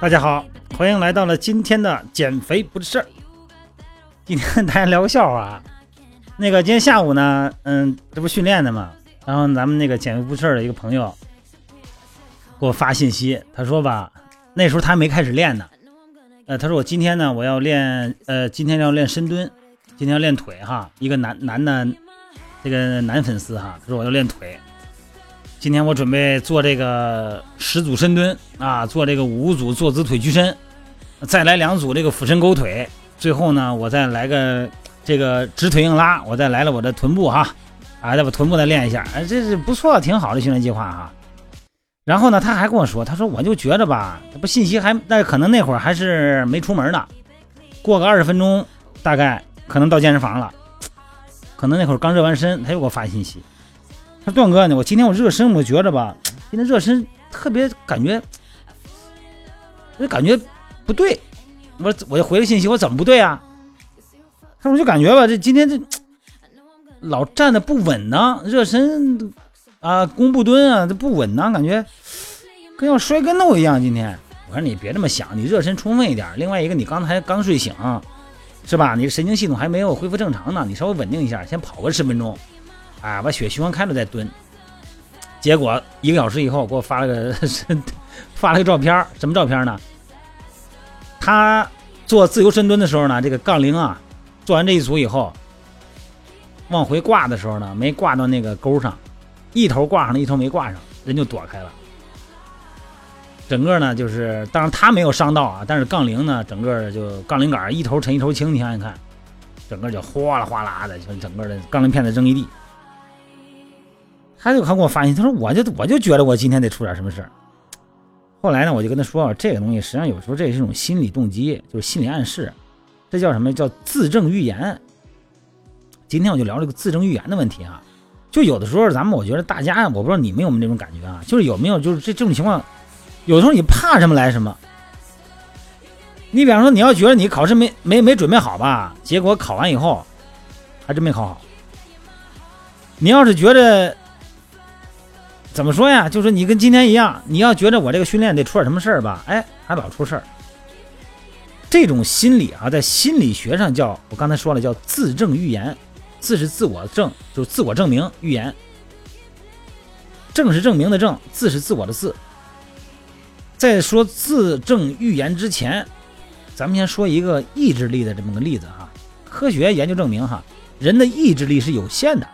大家好，欢迎来到了今天的减肥不是事儿。今天跟大家聊个笑话啊。那个今天下午呢，嗯，这不训练的嘛，然后咱们那个减肥不是事儿的一个朋友给我发信息，他说吧，那时候他还没开始练呢，呃，他说我今天呢我要练，呃，今天要练深蹲，今天要练腿哈，一个男男的，这个男粉丝哈，他说我要练腿。今天我准备做这个十组深蹲啊，做这个五组坐姿腿屈伸，再来两组这个俯身勾腿，最后呢，我再来个这个直腿硬拉，我再来了我的臀部哈，啊，再把臀部再练一下，哎，这是不错，挺好的训练计划哈。然后呢，他还跟我说，他说我就觉着吧，不信息还那可能那会儿还是没出门呢，过个二十分钟大概可能到健身房了，可能那会儿刚热完身，他又给我发信息。段哥呢？我今天我热身，我觉着吧，今天热身特别感觉，我就感觉不对。我我就回个信息，我怎么不对啊？他说我就感觉吧，这今天这老站的不稳呢，热身啊，弓步蹲啊，这不稳呢，感觉跟要摔跟头一样。今天我说你别这么想，你热身充分一点。另外一个，你刚才刚睡醒，是吧？你神经系统还没有恢复正常呢，你稍微稳定一下，先跑个十分钟。啊，把血循环开了再蹲，结果一个小时以后给我发了个 发了个照片，什么照片呢？他做自由深蹲的时候呢，这个杠铃啊，做完这一组以后，往回挂的时候呢，没挂到那个钩上，一头挂上了，一头没挂上，人就躲开了。整个呢，就是当然他没有伤到啊，但是杠铃呢，整个就杠铃杆一头沉一头轻，你想想看，整个就哗啦哗啦的，就整个的杠铃片子扔一地。他就还给我发信息，他说我就我就觉得我今天得出点什么事儿。后来呢，我就跟他说，这个东西实际上有时候这是一种心理动机，就是心理暗示，这叫什么叫自证预言。今天我就聊这个自证预言的问题啊。就有的时候咱们我觉得大家，我不知道你们有没有这种感觉啊，就是有没有就是这这种情况，有的时候你怕什么来什么。你比方说你要觉得你考试没没没准备好吧，结果考完以后还真没考好。你要是觉得。怎么说呀？就是你跟今天一样，你要觉得我这个训练得出点什么事儿吧？哎，还老出事儿。这种心理啊，在心理学上叫我刚才说了，叫自证预言。自是自我证，就是自我证明；预言，证是证明的证，自是自我的自。在说自证预言之前，咱们先说一个意志力的这么个例子哈。科学研究证明哈，人的意志力是有限的。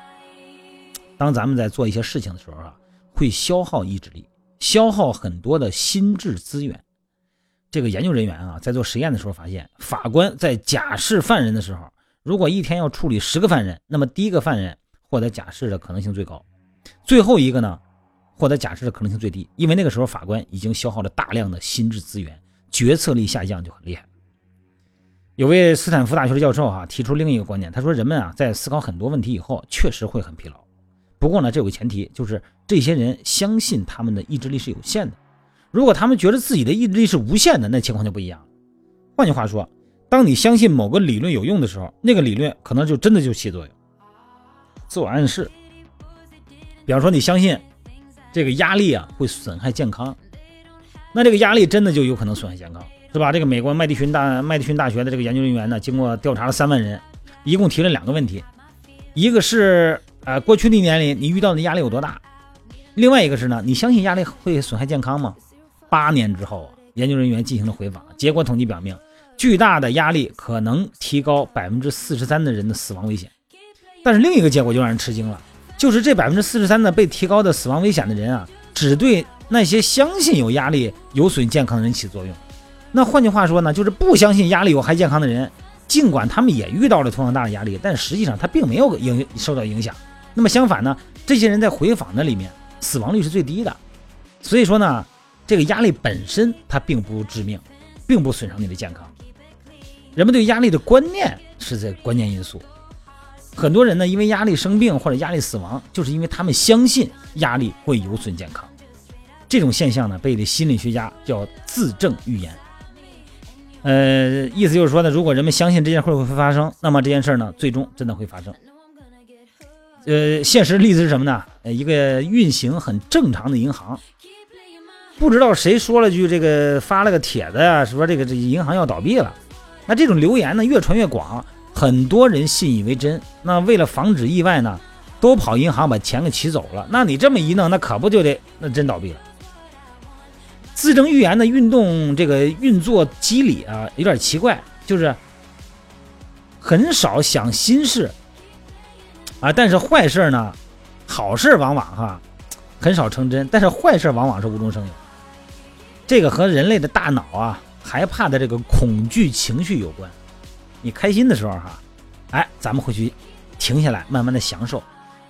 当咱们在做一些事情的时候啊。会消耗意志力，消耗很多的心智资源。这个研究人员啊，在做实验的时候发现，法官在假释犯人的时候，如果一天要处理十个犯人，那么第一个犯人获得假释的可能性最高，最后一个呢，获得假释的可能性最低，因为那个时候法官已经消耗了大量的心智资源，决策力下降就很厉害。有位斯坦福大学的教授哈提出另一个观点，他说人们啊在思考很多问题以后，确实会很疲劳。不过呢，这有个前提，就是这些人相信他们的意志力是有限的。如果他们觉得自己的意志力是无限的，那情况就不一样了。换句话说，当你相信某个理论有用的时候，那个理论可能就真的就起作用。自我暗示，比方说你相信这个压力啊会损害健康，那这个压力真的就有可能损害健康，是吧？这个美国麦迪逊大麦迪逊大学的这个研究人员呢，经过调查了三万人，一共提了两个问题，一个是。呃，过去的一年里，你遇到的压力有多大？另外一个是呢，你相信压力会损害健康吗？八年之后啊，研究人员进行了回访，结果统计表明，巨大的压力可能提高百分之四十三的人的死亡危险。但是另一个结果就让人吃惊了，就是这百分之四十三的被提高的死亡危险的人啊，只对那些相信有压力有损健康的人起作用。那换句话说呢，就是不相信压力有害健康的人，尽管他们也遇到了同样大的压力，但实际上他并没有影受到影响。那么相反呢，这些人在回访的里面死亡率是最低的，所以说呢，这个压力本身它并不致命，并不损伤你的健康。人们对压力的观念是这关键因素。很多人呢，因为压力生病或者压力死亡，就是因为他们相信压力会有损健康。这种现象呢，被心理学家叫自证预言。呃，意思就是说呢，如果人们相信这件事会会发生，那么这件事呢，最终真的会发生。呃，现实例子是什么呢？一个运行很正常的银行。不知道谁说了句这个发了个帖子呀，说这个这银行要倒闭了。那这种流言呢越传越广，很多人信以为真。那为了防止意外呢，都跑银行把钱给取走了。那你这么一弄，那可不就得那真倒闭了。自证预言的运动这个运作机理啊，有点奇怪，就是很少想心事啊，但是坏事呢，好事往往哈很少成真，但是坏事往往是无中生有。这个和人类的大脑啊害怕的这个恐惧情绪有关。你开心的时候哈，哎，咱们会去停下来，慢慢的享受。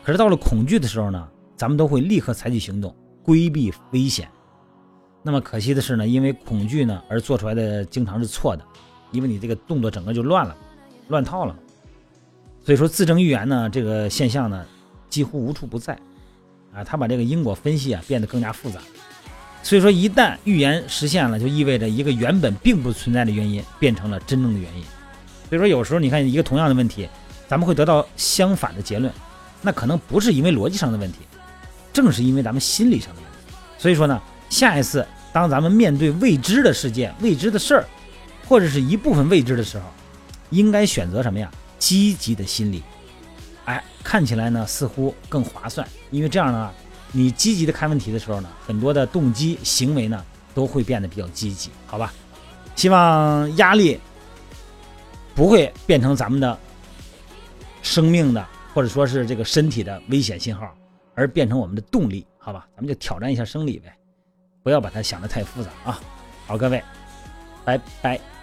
可是到了恐惧的时候呢，咱们都会立刻采取行动，规避危险。那么可惜的是呢，因为恐惧呢而做出来的经常是错的，因为你这个动作整个就乱了，乱套了。所以说自证预言呢这个现象呢几乎无处不在啊，他把这个因果分析啊变得更加复杂。所以说，一旦预言实现了，就意味着一个原本并不存在的原因变成了真正的原因。所以说，有时候你看一个同样的问题，咱们会得到相反的结论，那可能不是因为逻辑上的问题，正是因为咱们心理上的问题。所以说呢，下一次当咱们面对未知的事件、未知的事儿，或者是一部分未知的时候，应该选择什么呀？积极的心理。哎，看起来呢似乎更划算，因为这样呢。你积极的看问题的时候呢，很多的动机行为呢都会变得比较积极，好吧？希望压力不会变成咱们的生命的或者说是这个身体的危险信号，而变成我们的动力，好吧？咱们就挑战一下生理呗，不要把它想的太复杂啊！好，各位，拜拜。